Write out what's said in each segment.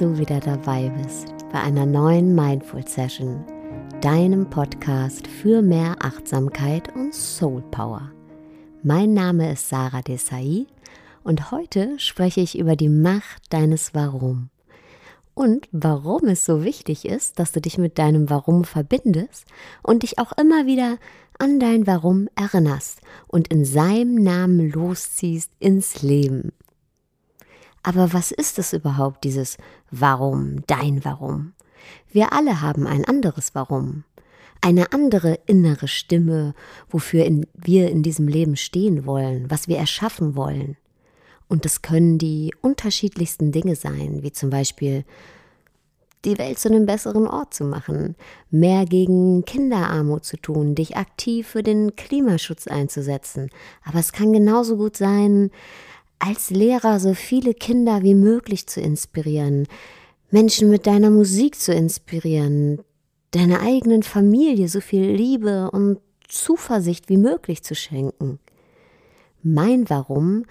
Du wieder dabei bist bei einer neuen Mindful Session, deinem Podcast für mehr Achtsamkeit und Soul Power. Mein Name ist Sarah Desai und heute spreche ich über die Macht deines Warum und warum es so wichtig ist, dass du dich mit deinem Warum verbindest und dich auch immer wieder an dein Warum erinnerst und in seinem Namen losziehst ins Leben. Aber was ist es überhaupt, dieses Warum, dein Warum? Wir alle haben ein anderes Warum, eine andere innere Stimme, wofür in, wir in diesem Leben stehen wollen, was wir erschaffen wollen. Und es können die unterschiedlichsten Dinge sein, wie zum Beispiel die Welt zu einem besseren Ort zu machen, mehr gegen Kinderarmut zu tun, dich aktiv für den Klimaschutz einzusetzen. Aber es kann genauso gut sein, als Lehrer so viele Kinder wie möglich zu inspirieren, Menschen mit deiner Musik zu inspirieren, deiner eigenen Familie so viel Liebe und Zuversicht wie möglich zu schenken. Mein Warum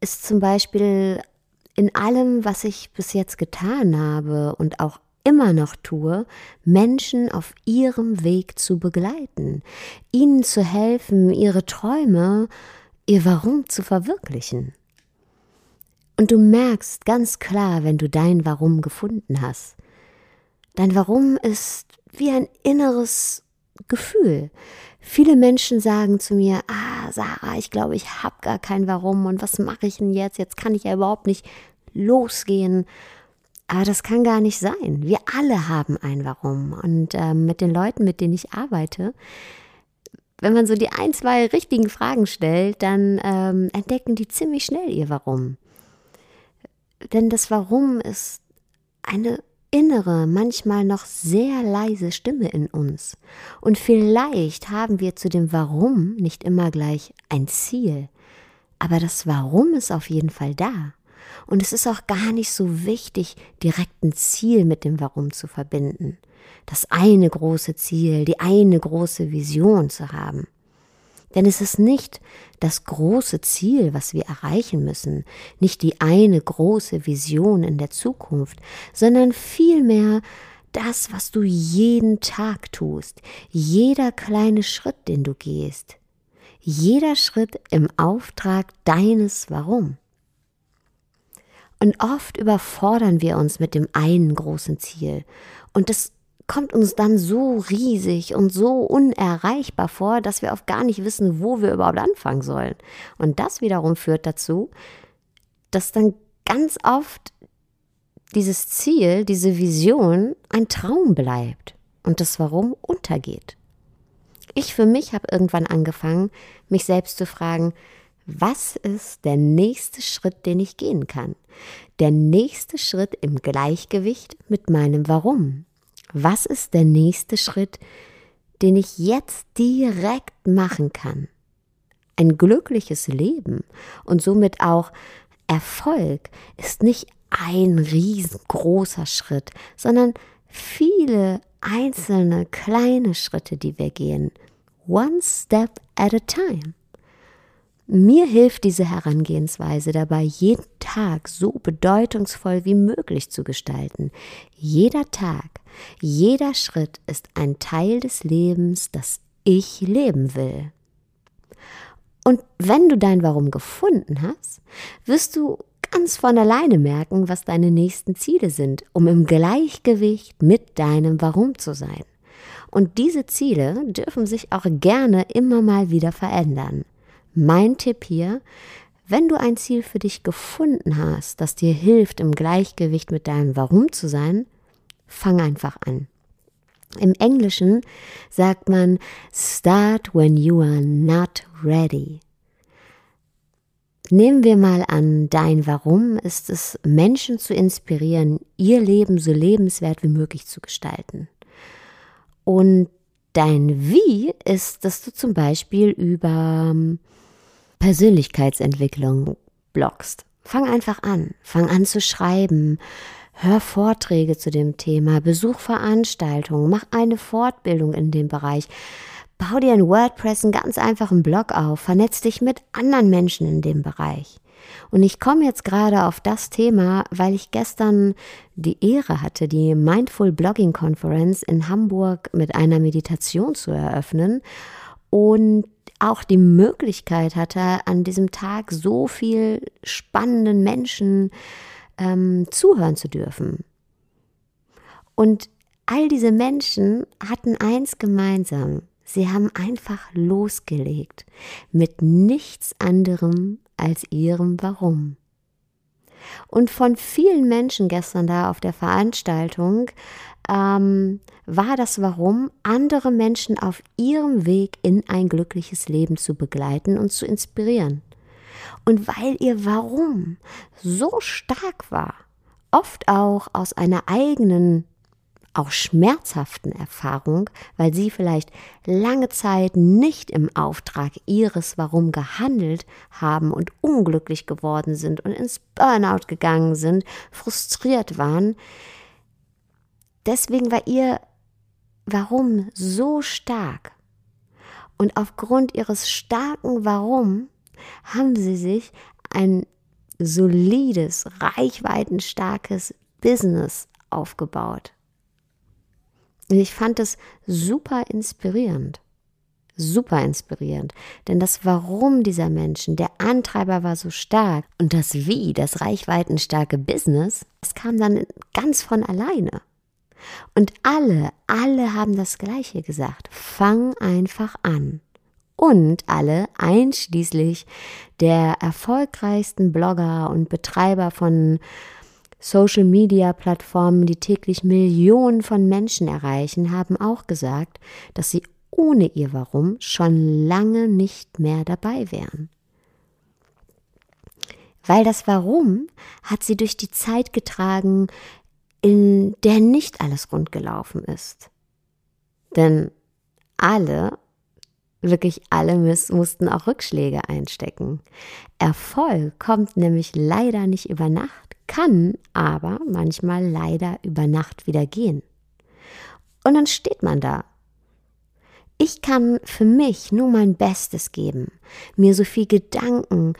ist zum Beispiel in allem, was ich bis jetzt getan habe und auch immer noch tue, Menschen auf ihrem Weg zu begleiten, ihnen zu helfen, ihre Träume ihr Warum zu verwirklichen. Und du merkst ganz klar, wenn du dein Warum gefunden hast. Dein Warum ist wie ein inneres Gefühl. Viele Menschen sagen zu mir, ah, Sarah, ich glaube, ich habe gar kein Warum und was mache ich denn jetzt? Jetzt kann ich ja überhaupt nicht losgehen. Aber das kann gar nicht sein. Wir alle haben ein Warum. Und äh, mit den Leuten, mit denen ich arbeite, wenn man so die ein, zwei richtigen Fragen stellt, dann ähm, entdecken die ziemlich schnell ihr Warum. Denn das Warum ist eine innere, manchmal noch sehr leise Stimme in uns. Und vielleicht haben wir zu dem Warum nicht immer gleich ein Ziel. Aber das Warum ist auf jeden Fall da. Und es ist auch gar nicht so wichtig, direkt ein Ziel mit dem Warum zu verbinden das eine große Ziel, die eine große Vision zu haben. Denn es ist nicht das große Ziel, was wir erreichen müssen, nicht die eine große Vision in der Zukunft, sondern vielmehr das, was du jeden Tag tust, jeder kleine Schritt, den du gehst, jeder Schritt im Auftrag deines Warum. Und oft überfordern wir uns mit dem einen großen Ziel und das kommt uns dann so riesig und so unerreichbar vor, dass wir oft gar nicht wissen, wo wir überhaupt anfangen sollen. Und das wiederum führt dazu, dass dann ganz oft dieses Ziel, diese Vision ein Traum bleibt und das Warum untergeht. Ich für mich habe irgendwann angefangen, mich selbst zu fragen, was ist der nächste Schritt, den ich gehen kann? Der nächste Schritt im Gleichgewicht mit meinem Warum, was ist der nächste Schritt, den ich jetzt direkt machen kann? Ein glückliches Leben und somit auch Erfolg ist nicht ein riesengroßer Schritt, sondern viele einzelne kleine Schritte, die wir gehen. One step at a time. Mir hilft diese Herangehensweise dabei, jeden Tag so bedeutungsvoll wie möglich zu gestalten. Jeder Tag, jeder Schritt ist ein Teil des Lebens, das ich leben will. Und wenn du dein Warum gefunden hast, wirst du ganz von alleine merken, was deine nächsten Ziele sind, um im Gleichgewicht mit deinem Warum zu sein. Und diese Ziele dürfen sich auch gerne immer mal wieder verändern. Mein Tipp hier, wenn du ein Ziel für dich gefunden hast, das dir hilft, im Gleichgewicht mit deinem Warum zu sein, fang einfach an. Im Englischen sagt man Start when you are not ready. Nehmen wir mal an, dein Warum ist es, Menschen zu inspirieren, ihr Leben so lebenswert wie möglich zu gestalten. Und dein Wie ist, dass du zum Beispiel über Persönlichkeitsentwicklung bloggst. Fang einfach an. Fang an zu schreiben. Hör Vorträge zu dem Thema. Besuch Veranstaltungen. Mach eine Fortbildung in dem Bereich. Bau dir ein WordPress, einen ganz einfachen Blog auf. Vernetz dich mit anderen Menschen in dem Bereich. Und ich komme jetzt gerade auf das Thema, weil ich gestern die Ehre hatte, die Mindful Blogging Conference in Hamburg mit einer Meditation zu eröffnen und auch die Möglichkeit hatte, an diesem Tag so viel spannenden Menschen ähm, zuhören zu dürfen. Und all diese Menschen hatten eins gemeinsam. Sie haben einfach losgelegt mit nichts anderem als ihrem Warum. Und von vielen Menschen gestern da auf der Veranstaltung ähm, war das Warum, andere Menschen auf ihrem Weg in ein glückliches Leben zu begleiten und zu inspirieren. Und weil ihr Warum so stark war, oft auch aus einer eigenen auch schmerzhaften Erfahrung, weil sie vielleicht lange Zeit nicht im Auftrag ihres Warum gehandelt haben und unglücklich geworden sind und ins Burnout gegangen sind, frustriert waren. Deswegen war ihr Warum so stark. Und aufgrund ihres starken Warum haben sie sich ein solides, reichweitenstarkes Business aufgebaut. Und ich fand es super inspirierend. Super inspirierend. Denn das Warum dieser Menschen, der Antreiber war so stark und das Wie, das reichweitenstarke Business, das kam dann ganz von alleine. Und alle, alle haben das Gleiche gesagt. Fang einfach an. Und alle, einschließlich der erfolgreichsten Blogger und Betreiber von Social-Media-Plattformen, die täglich Millionen von Menschen erreichen, haben auch gesagt, dass sie ohne ihr Warum schon lange nicht mehr dabei wären. Weil das Warum hat sie durch die Zeit getragen, in der nicht alles rund gelaufen ist. Denn alle, wirklich alle mussten auch Rückschläge einstecken. Erfolg kommt nämlich leider nicht über Nacht kann aber manchmal leider über Nacht wieder gehen. Und dann steht man da. Ich kann für mich nur mein Bestes geben, mir so viel Gedanken,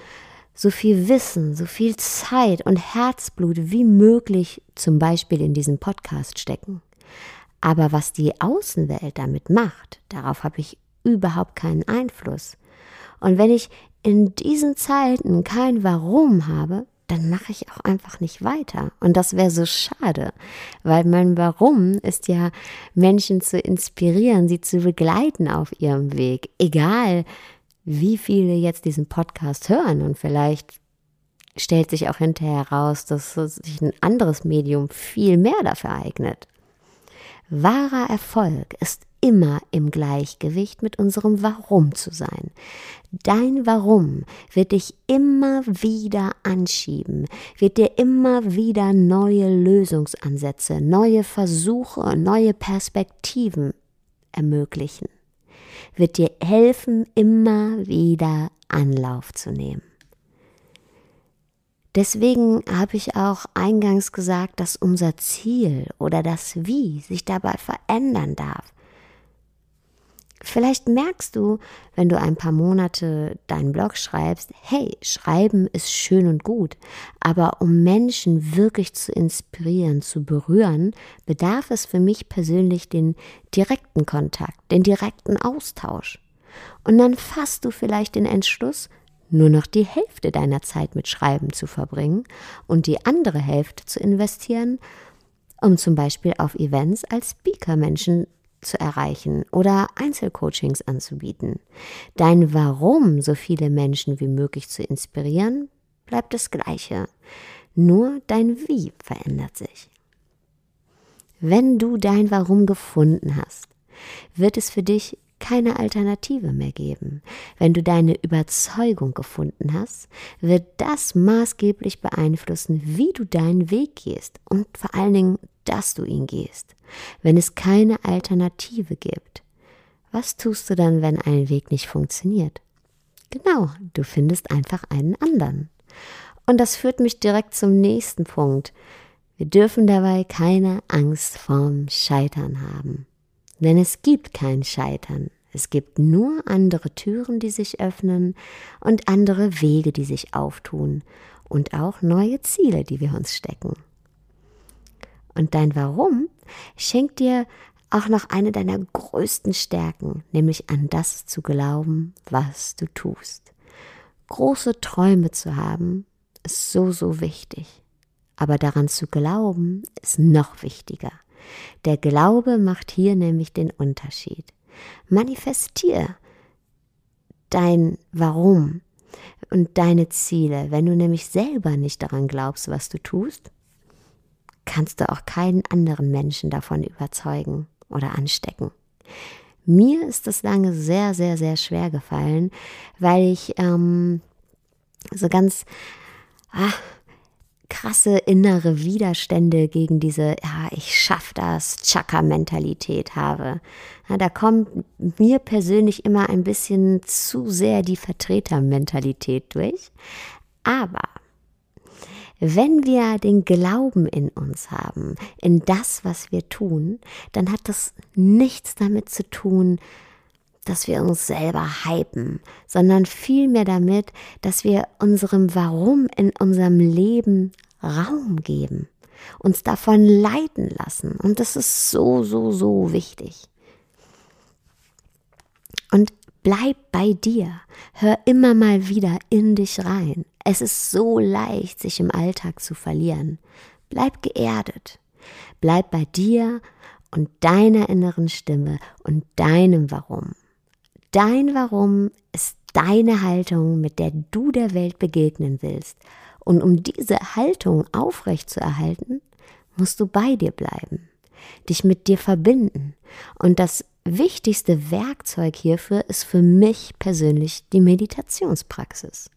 so viel Wissen, so viel Zeit und Herzblut wie möglich zum Beispiel in diesen Podcast stecken. Aber was die Außenwelt damit macht, darauf habe ich überhaupt keinen Einfluss. Und wenn ich in diesen Zeiten kein Warum habe, dann mache ich auch einfach nicht weiter. Und das wäre so schade, weil mein Warum ist ja, Menschen zu inspirieren, sie zu begleiten auf ihrem Weg. Egal, wie viele jetzt diesen Podcast hören und vielleicht stellt sich auch hinterher heraus, dass sich ein anderes Medium viel mehr dafür eignet. Wahrer Erfolg ist immer im Gleichgewicht mit unserem Warum zu sein. Dein Warum wird dich immer wieder anschieben, wird dir immer wieder neue Lösungsansätze, neue Versuche, neue Perspektiven ermöglichen, wird dir helfen, immer wieder Anlauf zu nehmen. Deswegen habe ich auch eingangs gesagt, dass unser Ziel oder das Wie sich dabei verändern darf. Vielleicht merkst du, wenn du ein paar Monate deinen Blog schreibst, hey, schreiben ist schön und gut, aber um Menschen wirklich zu inspirieren, zu berühren, bedarf es für mich persönlich den direkten Kontakt, den direkten Austausch. Und dann fasst du vielleicht den Entschluss, nur noch die Hälfte deiner Zeit mit Schreiben zu verbringen und die andere Hälfte zu investieren, um zum Beispiel auf Events als Speaker Menschen zu erreichen oder Einzelcoachings anzubieten. Dein Warum, so viele Menschen wie möglich zu inspirieren, bleibt das gleiche. Nur dein Wie verändert sich. Wenn du dein Warum gefunden hast, wird es für dich keine Alternative mehr geben. Wenn du deine Überzeugung gefunden hast, wird das maßgeblich beeinflussen, wie du deinen Weg gehst und vor allen Dingen, dass du ihn gehst. Wenn es keine Alternative gibt, was tust du dann, wenn ein Weg nicht funktioniert? Genau, du findest einfach einen anderen. Und das führt mich direkt zum nächsten Punkt. Wir dürfen dabei keine Angst vorm Scheitern haben. Denn es gibt kein Scheitern. Es gibt nur andere Türen, die sich öffnen und andere Wege, die sich auftun und auch neue Ziele, die wir uns stecken. Und dein Warum schenkt dir auch noch eine deiner größten Stärken, nämlich an das zu glauben, was du tust. Große Träume zu haben, ist so, so wichtig. Aber daran zu glauben, ist noch wichtiger. Der Glaube macht hier nämlich den Unterschied. Manifestier dein Warum und deine Ziele. Wenn du nämlich selber nicht daran glaubst, was du tust, kannst du auch keinen anderen Menschen davon überzeugen oder anstecken. Mir ist das lange sehr, sehr, sehr schwer gefallen, weil ich ähm, so ganz ah, krasse innere Widerstände gegen diese, ja, ich schaff das, Chaka-Mentalität habe. Ja, da kommt mir persönlich immer ein bisschen zu sehr die Vertretermentalität durch. Aber wenn wir den Glauben in uns haben, in das, was wir tun, dann hat das nichts damit zu tun, dass wir uns selber hypen, sondern vielmehr damit, dass wir unserem Warum in unserem Leben Raum geben, uns davon leiten lassen. Und das ist so, so, so wichtig. Und bleib bei dir. Hör immer mal wieder in dich rein. Es ist so leicht, sich im Alltag zu verlieren. Bleib geerdet. Bleib bei dir und deiner inneren Stimme und deinem Warum. Dein Warum ist deine Haltung, mit der du der Welt begegnen willst. Und um diese Haltung aufrecht zu erhalten, musst du bei dir bleiben, dich mit dir verbinden. Und das wichtigste Werkzeug hierfür ist für mich persönlich die Meditationspraxis.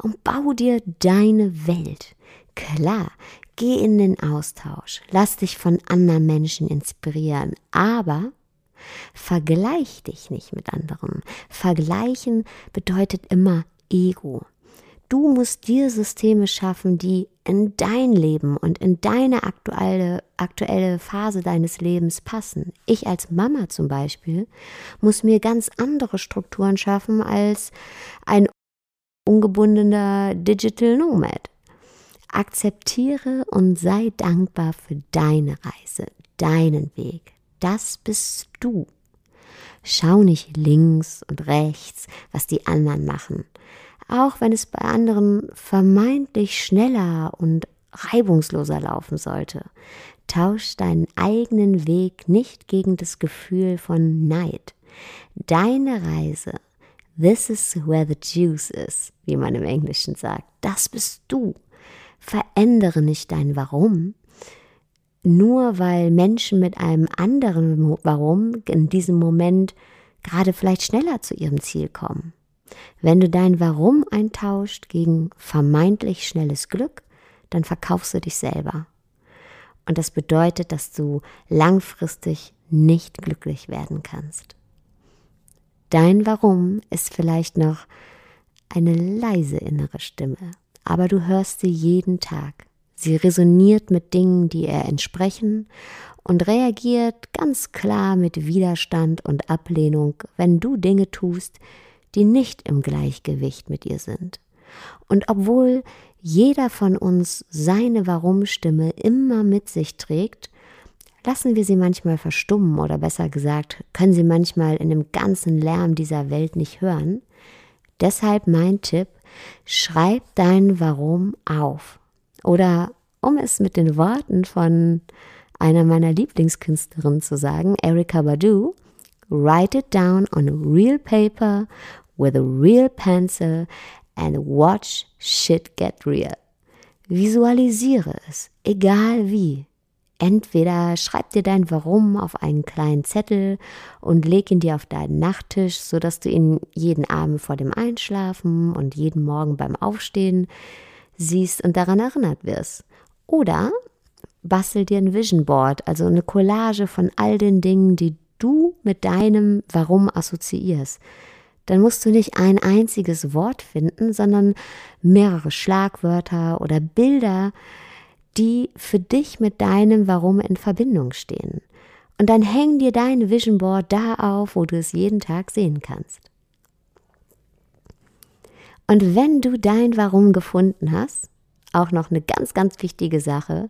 Und bau dir deine Welt. Klar, geh in den Austausch, lass dich von anderen Menschen inspirieren, aber Vergleich dich nicht mit anderen. Vergleichen bedeutet immer Ego. Du musst dir Systeme schaffen, die in dein Leben und in deine aktuelle, aktuelle Phase deines Lebens passen. Ich als Mama zum Beispiel muss mir ganz andere Strukturen schaffen als ein ungebundener Digital Nomad. Akzeptiere und sei dankbar für deine Reise, deinen Weg, das bist du. Schau nicht links und rechts, was die anderen machen. Auch wenn es bei anderen vermeintlich schneller und reibungsloser laufen sollte. Tausch deinen eigenen Weg nicht gegen das Gefühl von Neid. Deine Reise, this is where the juice is, wie man im Englischen sagt, das bist du. Verändere nicht dein Warum, nur weil Menschen mit einem anderen Warum in diesem Moment gerade vielleicht schneller zu ihrem Ziel kommen. Wenn du dein Warum eintauscht gegen vermeintlich schnelles Glück, dann verkaufst du dich selber. Und das bedeutet, dass du langfristig nicht glücklich werden kannst. Dein Warum ist vielleicht noch eine leise innere Stimme, aber du hörst sie jeden Tag. Sie resoniert mit Dingen, die ihr entsprechen und reagiert ganz klar mit Widerstand und Ablehnung, wenn du Dinge tust, die nicht im Gleichgewicht mit ihr sind. Und obwohl jeder von uns seine Warum-Stimme immer mit sich trägt, lassen wir sie manchmal verstummen oder besser gesagt, können sie manchmal in dem ganzen Lärm dieser Welt nicht hören. Deshalb mein Tipp, schreib dein Warum auf oder um es mit den Worten von einer meiner Lieblingskünstlerinnen zu sagen, Erika Badu, write it down on real paper with a real pencil and watch shit get real. Visualisiere es, egal wie. Entweder schreib dir dein Warum auf einen kleinen Zettel und leg ihn dir auf deinen Nachttisch, sodass du ihn jeden Abend vor dem Einschlafen und jeden Morgen beim Aufstehen siehst und daran erinnert wirst. Oder bastel dir ein Vision Board, also eine Collage von all den Dingen, die du mit deinem Warum assoziierst. Dann musst du nicht ein einziges Wort finden, sondern mehrere Schlagwörter oder Bilder, die für dich mit deinem Warum in Verbindung stehen. Und dann häng dir dein Vision Board da auf, wo du es jeden Tag sehen kannst. Und wenn du dein Warum gefunden hast, auch noch eine ganz, ganz wichtige Sache,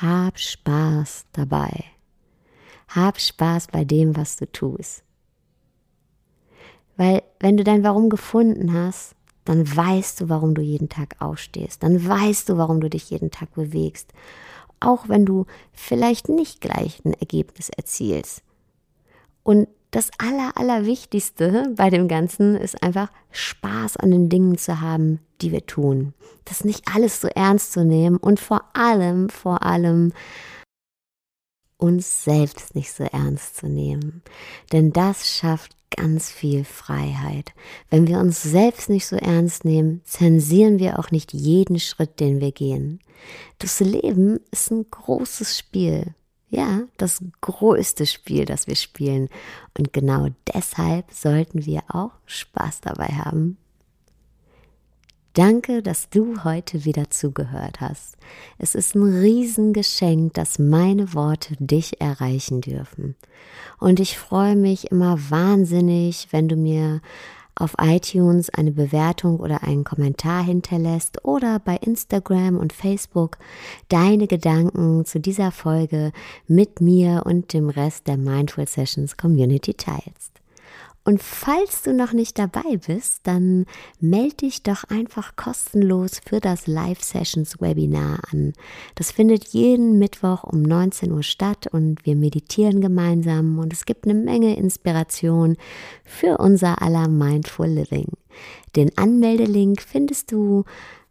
hab Spaß dabei. Hab Spaß bei dem, was du tust. Weil wenn du dein Warum gefunden hast, dann weißt du, warum du jeden Tag aufstehst. Dann weißt du, warum du dich jeden Tag bewegst. Auch wenn du vielleicht nicht gleich ein Ergebnis erzielst. Und das Aller, Allerwichtigste bei dem Ganzen ist einfach Spaß an den Dingen zu haben, die wir tun. Das nicht alles so ernst zu nehmen und vor allem, vor allem uns selbst nicht so ernst zu nehmen. Denn das schafft ganz viel Freiheit. Wenn wir uns selbst nicht so ernst nehmen, zensieren wir auch nicht jeden Schritt, den wir gehen. Das Leben ist ein großes Spiel. Ja, das größte Spiel, das wir spielen. Und genau deshalb sollten wir auch Spaß dabei haben. Danke, dass du heute wieder zugehört hast. Es ist ein Riesengeschenk, dass meine Worte dich erreichen dürfen. Und ich freue mich immer wahnsinnig, wenn du mir auf iTunes eine Bewertung oder einen Kommentar hinterlässt oder bei Instagram und Facebook deine Gedanken zu dieser Folge mit mir und dem Rest der Mindful Sessions Community teilst. Und falls du noch nicht dabei bist, dann melde dich doch einfach kostenlos für das Live Sessions Webinar an. Das findet jeden Mittwoch um 19 Uhr statt und wir meditieren gemeinsam und es gibt eine Menge Inspiration für unser aller Mindful Living. Den Anmeldelink findest du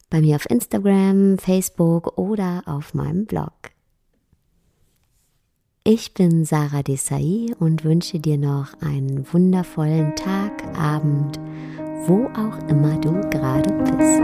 bei mir auf Instagram, Facebook oder auf meinem Blog. Ich bin Sarah Desai und wünsche dir noch einen wundervollen Tag, Abend, wo auch immer du gerade bist.